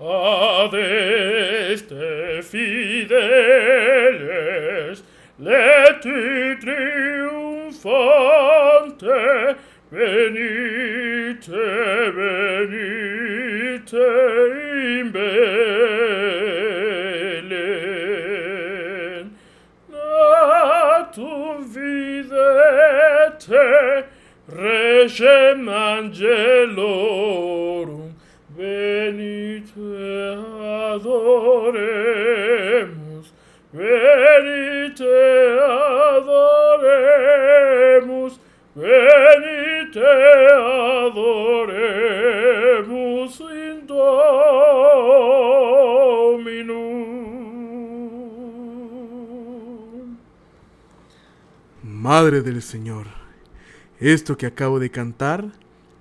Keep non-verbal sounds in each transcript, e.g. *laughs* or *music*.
ad este fideles leti triunfante venite venite in Belen. Natum videte regem angelorum venite venite adoremus in Dominum. Madre del Señor, esto que acabo de cantar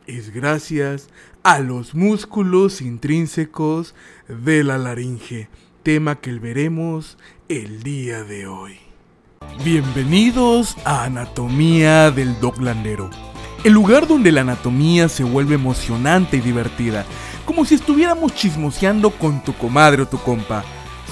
es gracias a los músculos intrínsecos de la laringe, tema que veremos el día de hoy. Bienvenidos a Anatomía del Doglandero, el lugar donde la anatomía se vuelve emocionante y divertida, como si estuviéramos chismoseando con tu comadre o tu compa.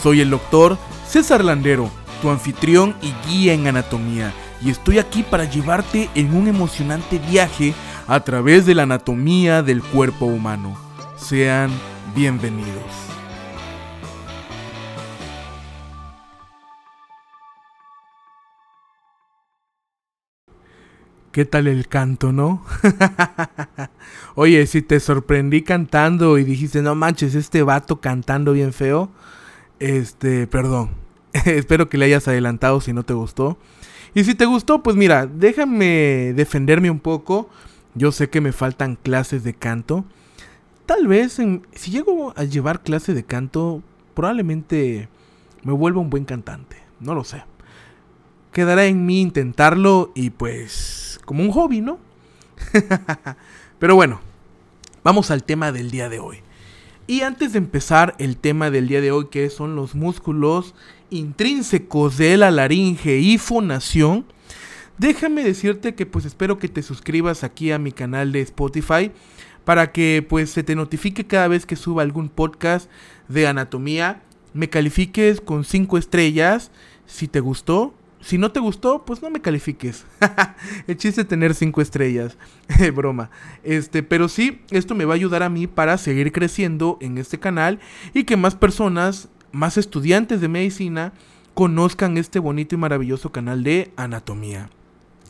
Soy el doctor César Landero, tu anfitrión y guía en anatomía, y estoy aquí para llevarte en un emocionante viaje a través de la anatomía del cuerpo humano. Sean bienvenidos. ¿Qué tal el canto, no? *laughs* Oye, si te sorprendí cantando y dijiste, no manches, este vato cantando bien feo, este, perdón. *laughs* Espero que le hayas adelantado si no te gustó. Y si te gustó, pues mira, déjame defenderme un poco. Yo sé que me faltan clases de canto. Tal vez si llego a llevar clases de canto, probablemente me vuelva un buen cantante. No lo sé. Quedará en mí intentarlo y pues como un hobby, ¿no? *laughs* Pero bueno, vamos al tema del día de hoy. Y antes de empezar el tema del día de hoy, que son los músculos intrínsecos de la laringe y fonación, déjame decirte que pues espero que te suscribas aquí a mi canal de Spotify para que pues se te notifique cada vez que suba algún podcast de anatomía, me califiques con 5 estrellas si te gustó. Si no te gustó, pues no me califiques. *laughs* El chiste es tener 5 estrellas. *laughs* Broma. Este, pero sí, esto me va a ayudar a mí para seguir creciendo en este canal y que más personas, más estudiantes de medicina, conozcan este bonito y maravilloso canal de anatomía.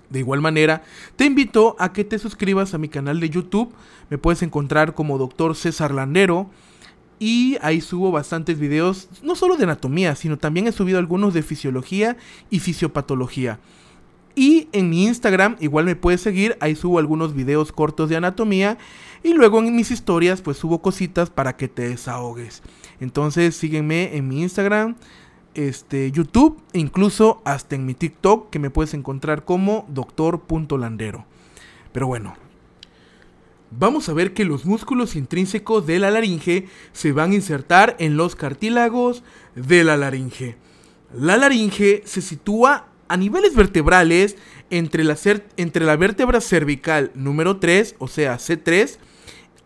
De igual manera, te invito a que te suscribas a mi canal de YouTube. Me puedes encontrar como Dr. César Landero. Y ahí subo bastantes videos, no solo de anatomía, sino también he subido algunos de fisiología y fisiopatología. Y en mi Instagram igual me puedes seguir, ahí subo algunos videos cortos de anatomía. Y luego en mis historias pues subo cositas para que te desahogues. Entonces sígueme en mi Instagram, este, YouTube e incluso hasta en mi TikTok que me puedes encontrar como doctor.landero. Pero bueno, vamos a ver que los músculos intrínsecos de la laringe se van a insertar en los cartílagos de la laringe. La laringe se sitúa a niveles vertebrales entre la, entre la vértebra cervical número 3, o sea C3,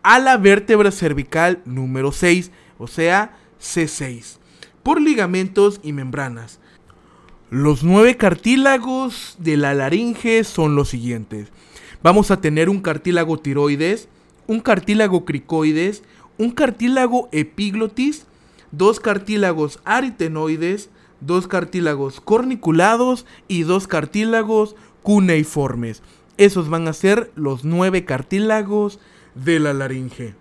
a la vértebra cervical número 6, o sea C6, por ligamentos y membranas. Los nueve cartílagos de la laringe son los siguientes. Vamos a tener un cartílago tiroides, un cartílago cricoides, un cartílago epiglotis, dos cartílagos aritenoides, dos cartílagos corniculados y dos cartílagos cuneiformes. Esos van a ser los nueve cartílagos de la laringe.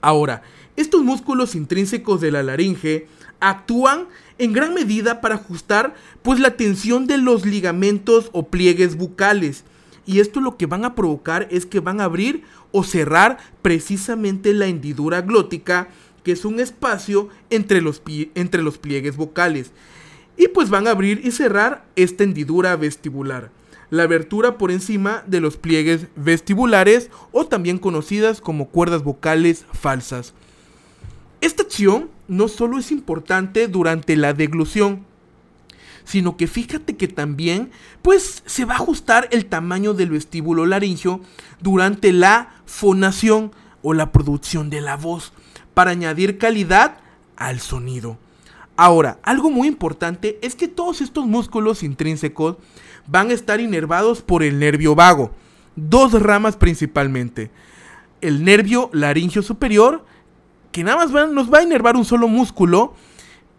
Ahora, estos músculos intrínsecos de la laringe actúan en gran medida para ajustar pues la tensión de los ligamentos o pliegues bucales. Y esto lo que van a provocar es que van a abrir o cerrar precisamente la hendidura glótica, que es un espacio entre los, entre los pliegues vocales. Y pues van a abrir y cerrar esta hendidura vestibular. La abertura por encima de los pliegues vestibulares o también conocidas como cuerdas vocales falsas. Esta acción no solo es importante durante la deglución, sino que fíjate que también pues se va a ajustar el tamaño del vestíbulo laringio durante la fonación o la producción de la voz. para añadir calidad al sonido. Ahora, algo muy importante es que todos estos músculos intrínsecos van a estar inervados por el nervio vago. Dos ramas principalmente. El nervio laringio superior, que nada más nos va a inervar un solo músculo,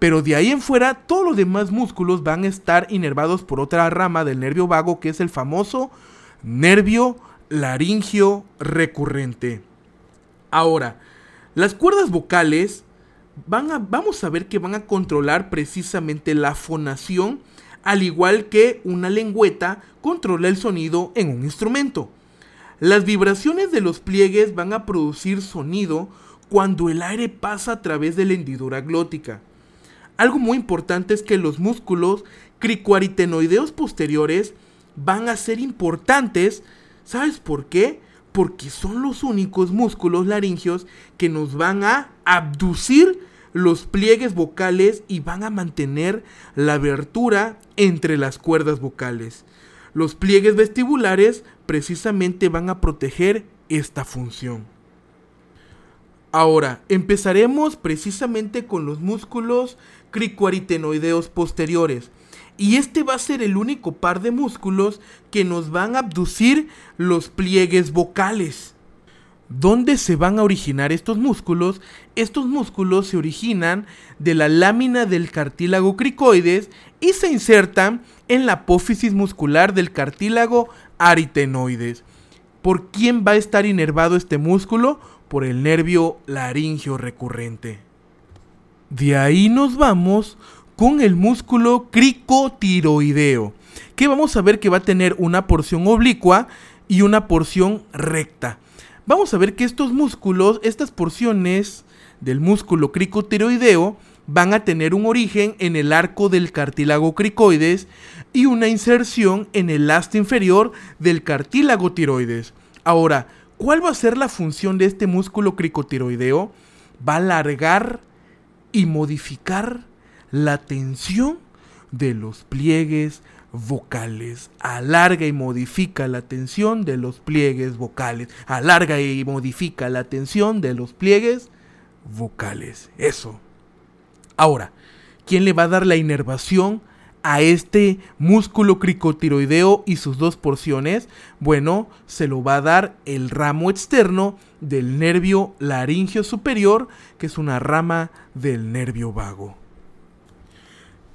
pero de ahí en fuera todos los demás músculos van a estar inervados por otra rama del nervio vago, que es el famoso nervio laringio recurrente. Ahora, las cuerdas vocales van a, vamos a ver que van a controlar precisamente la fonación, al igual que una lengüeta controla el sonido en un instrumento. Las vibraciones de los pliegues van a producir sonido cuando el aire pasa a través de la hendidura glótica. Algo muy importante es que los músculos cricoaritenoideos posteriores van a ser importantes. ¿Sabes por qué? Porque son los únicos músculos laringios que nos van a abducir los pliegues vocales y van a mantener la abertura entre las cuerdas vocales. Los pliegues vestibulares precisamente van a proteger esta función. Ahora, empezaremos precisamente con los músculos cricoaritenoideos posteriores. Y este va a ser el único par de músculos que nos van a abducir los pliegues vocales. ¿Dónde se van a originar estos músculos? Estos músculos se originan de la lámina del cartílago cricoides y se insertan en la apófisis muscular del cartílago aritenoides. ¿Por quién va a estar inervado este músculo? Por el nervio laringio recurrente. De ahí nos vamos con el músculo cricotiroideo, que vamos a ver que va a tener una porción oblicua y una porción recta vamos a ver que estos músculos, estas porciones del músculo cricotiroideo, van a tener un origen en el arco del cartílago cricoides y una inserción en el asta inferior del cartílago tiroides. Ahora, ¿cuál va a ser la función de este músculo cricotiroideo? Va a alargar y modificar la tensión de los pliegues vocales. Alarga y modifica la tensión de los pliegues vocales. Alarga y modifica la tensión de los pliegues vocales. Eso. Ahora, ¿quién le va a dar la inervación a este músculo cricotiroideo y sus dos porciones? Bueno, se lo va a dar el ramo externo del nervio laringio superior, que es una rama del nervio vago.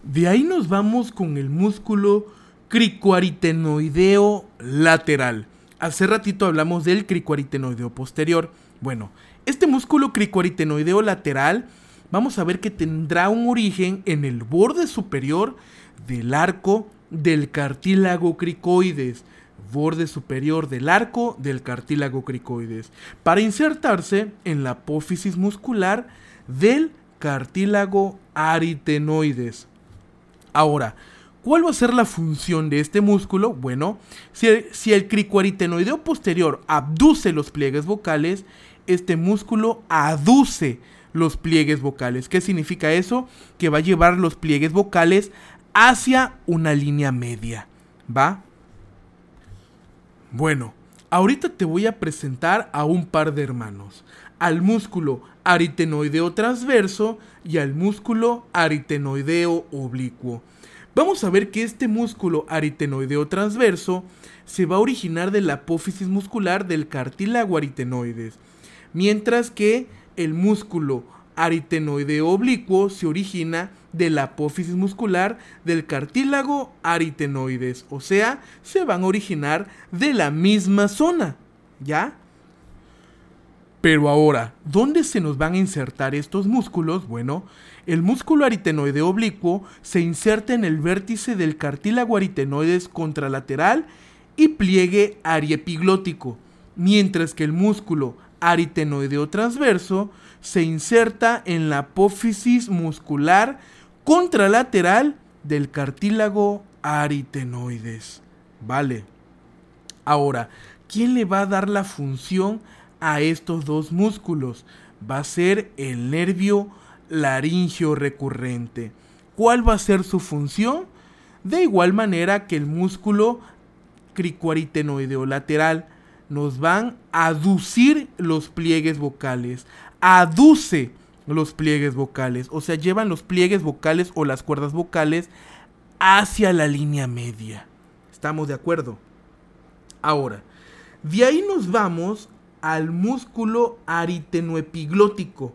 De ahí nos vamos con el músculo cricoaritenoideo lateral. Hace ratito hablamos del cricoaritenoideo posterior. Bueno, este músculo cricoaritenoideo lateral vamos a ver que tendrá un origen en el borde superior del arco del cartílago cricoides. Borde superior del arco del cartílago cricoides. Para insertarse en la apófisis muscular del cartílago aritenoides. Ahora, ¿cuál va a ser la función de este músculo? Bueno, si el, si cricoaritenoideo posterior abduce los pliegues vocales, este músculo aduce los pliegues vocales. ¿Qué significa eso? Que va a llevar los pliegues vocales hacia una línea media. ¿Va? Bueno, ahorita te voy a presentar a un par de hermanos. Al músculo aritenoideo transverso y al músculo aritenoideo oblicuo. Vamos a ver que este músculo aritenoideo transverso se va a originar de la apófisis muscular del cartílago aritenoides, mientras que el músculo aritenoideo oblicuo se origina de la apófisis muscular del cartílago aritenoides, o sea, se van a originar de la misma zona, ¿ya? Pero ahora, ¿dónde se nos van a insertar estos músculos? Bueno, el músculo aritenoideo oblicuo se inserta en el vértice del cartílago aritenoides contralateral y pliegue ariepiglótico, mientras que el músculo aritenoideo transverso se inserta en la apófisis muscular contralateral del cartílago aritenoides. Vale. Ahora, ¿quién le va a dar la función a estos dos músculos. Va a ser el nervio laringio recurrente. ¿Cuál va a ser su función? De igual manera que el músculo cricoaritenoideo lateral nos van a aducir los pliegues vocales, aduce los pliegues vocales, o sea, llevan los pliegues vocales o las cuerdas vocales hacia la línea media. ¿Estamos de acuerdo? Ahora, de ahí nos vamos al músculo aritenoepiglótico,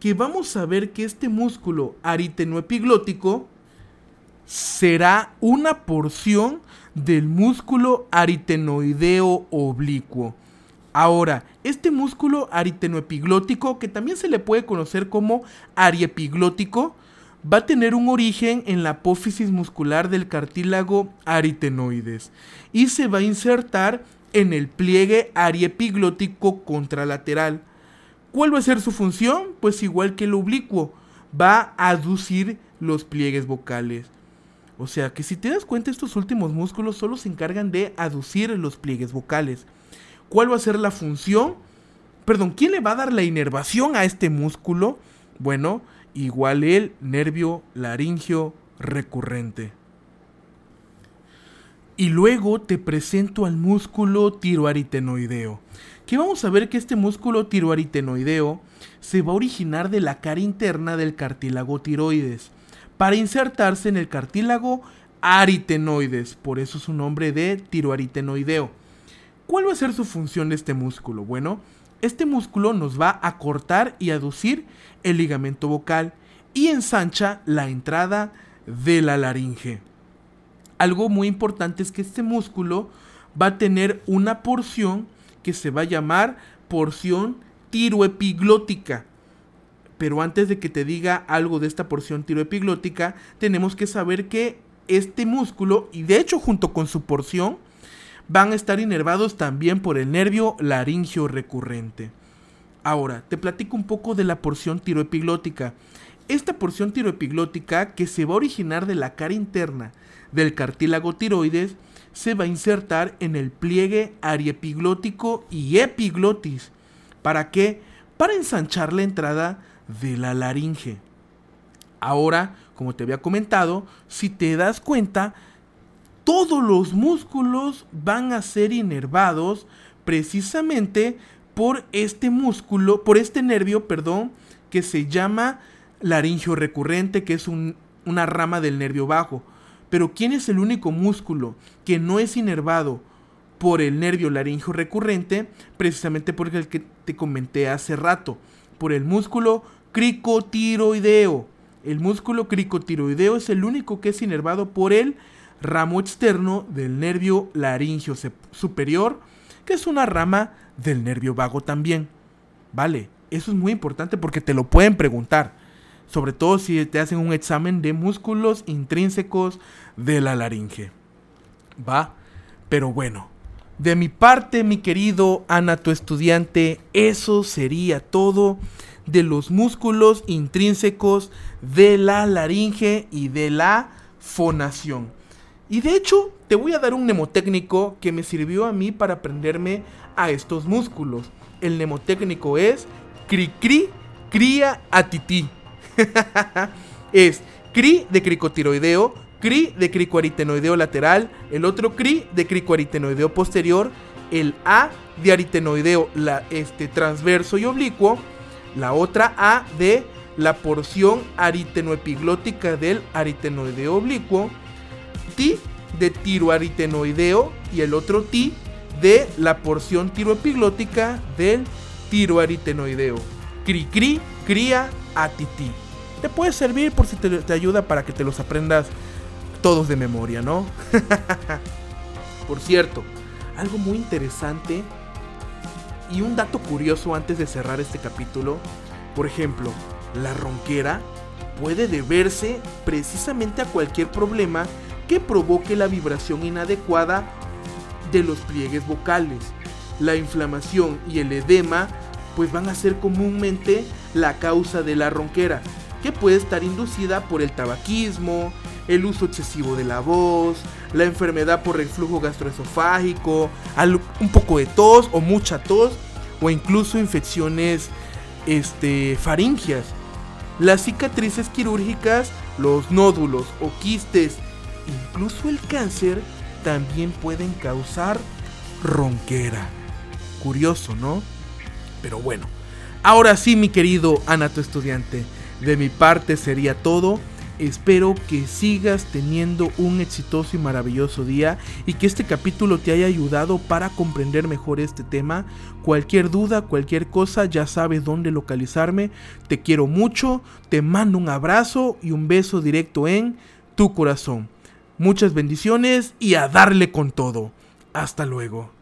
que vamos a ver que este músculo aritenoepiglótico será una porción del músculo aritenoideo oblicuo. Ahora, este músculo aritenoepiglótico, que también se le puede conocer como ariepiglótico, va a tener un origen en la apófisis muscular del cartílago aritenoides y se va a insertar en el pliegue ariepiglótico contralateral. ¿Cuál va a ser su función? Pues igual que el oblicuo, va a aducir los pliegues vocales. O sea que si te das cuenta estos últimos músculos solo se encargan de aducir los pliegues vocales. ¿Cuál va a ser la función? Perdón, ¿quién le va a dar la inervación a este músculo? Bueno, igual el nervio laringio recurrente. Y luego te presento al músculo tiroaritenoideo. Que vamos a ver que este músculo tiroaritenoideo se va a originar de la cara interna del cartílago tiroides para insertarse en el cartílago aritenoides, por eso su nombre de tiroaritenoideo. ¿Cuál va a ser su función de este músculo? Bueno, este músculo nos va a cortar y aducir el ligamento vocal y ensancha la entrada de la laringe. Algo muy importante es que este músculo va a tener una porción que se va a llamar porción tiroepiglótica. Pero antes de que te diga algo de esta porción tiroepiglótica, tenemos que saber que este músculo, y de hecho junto con su porción, van a estar inervados también por el nervio laringio recurrente. Ahora, te platico un poco de la porción tiroepiglótica. Esta porción tiroepiglótica, que se va a originar de la cara interna del cartílago tiroides, se va a insertar en el pliegue ariepiglótico y epiglotis. ¿Para qué? Para ensanchar la entrada de la laringe. Ahora, como te había comentado, si te das cuenta, todos los músculos van a ser inervados precisamente por este músculo, por este nervio, perdón, que se llama laringio recurrente, que es una rama del nervio bajo. Pero ¿quién es el único músculo que no es inervado por el nervio laringio recurrente? Precisamente porque el que te comenté hace rato, por el músculo cricotiroideo. El músculo cricotiroideo es el único que es inervado por el ramo externo del nervio laringio superior, que es una rama del nervio vago también. Vale, eso es muy importante porque te lo pueden preguntar. Sobre todo si te hacen un examen de músculos intrínsecos de la laringe. Va, pero bueno. De mi parte, mi querido Ana, tu estudiante, eso sería todo de los músculos intrínsecos de la laringe y de la fonación. Y de hecho, te voy a dar un mnemotécnico que me sirvió a mí para aprenderme a estos músculos. El mnemotécnico es cri cri cría atití. *laughs* es cri de cricotiroideo, cri de cricoaritenoideo lateral, el otro cri de cricoaritenoideo posterior, el A de aritenoideo la, este, transverso y oblicuo, la otra A de la porción aritenoepiglótica del aritenoideo oblicuo, T de tiroaritenoideo y el otro T de la porción tiroepiglótica del tiroaritenoideo. Cri cri, cría, atiti. Te puede servir por si te, te ayuda para que te los aprendas todos de memoria, ¿no? *laughs* por cierto, algo muy interesante y un dato curioso antes de cerrar este capítulo. Por ejemplo, la ronquera puede deberse precisamente a cualquier problema que provoque la vibración inadecuada de los pliegues vocales. La inflamación y el edema pues van a ser comúnmente la causa de la ronquera, que puede estar inducida por el tabaquismo, el uso excesivo de la voz, la enfermedad por reflujo gastroesofágico, un poco de tos o mucha tos o incluso infecciones este, faringias. Las cicatrices quirúrgicas, los nódulos o quistes incluso el cáncer también pueden causar ronquera. Curioso, ¿no? Pero bueno, Ahora sí, mi querido Anato estudiante, de mi parte sería todo. Espero que sigas teniendo un exitoso y maravilloso día y que este capítulo te haya ayudado para comprender mejor este tema. Cualquier duda, cualquier cosa, ya sabes dónde localizarme. Te quiero mucho, te mando un abrazo y un beso directo en tu corazón. Muchas bendiciones y a darle con todo. Hasta luego.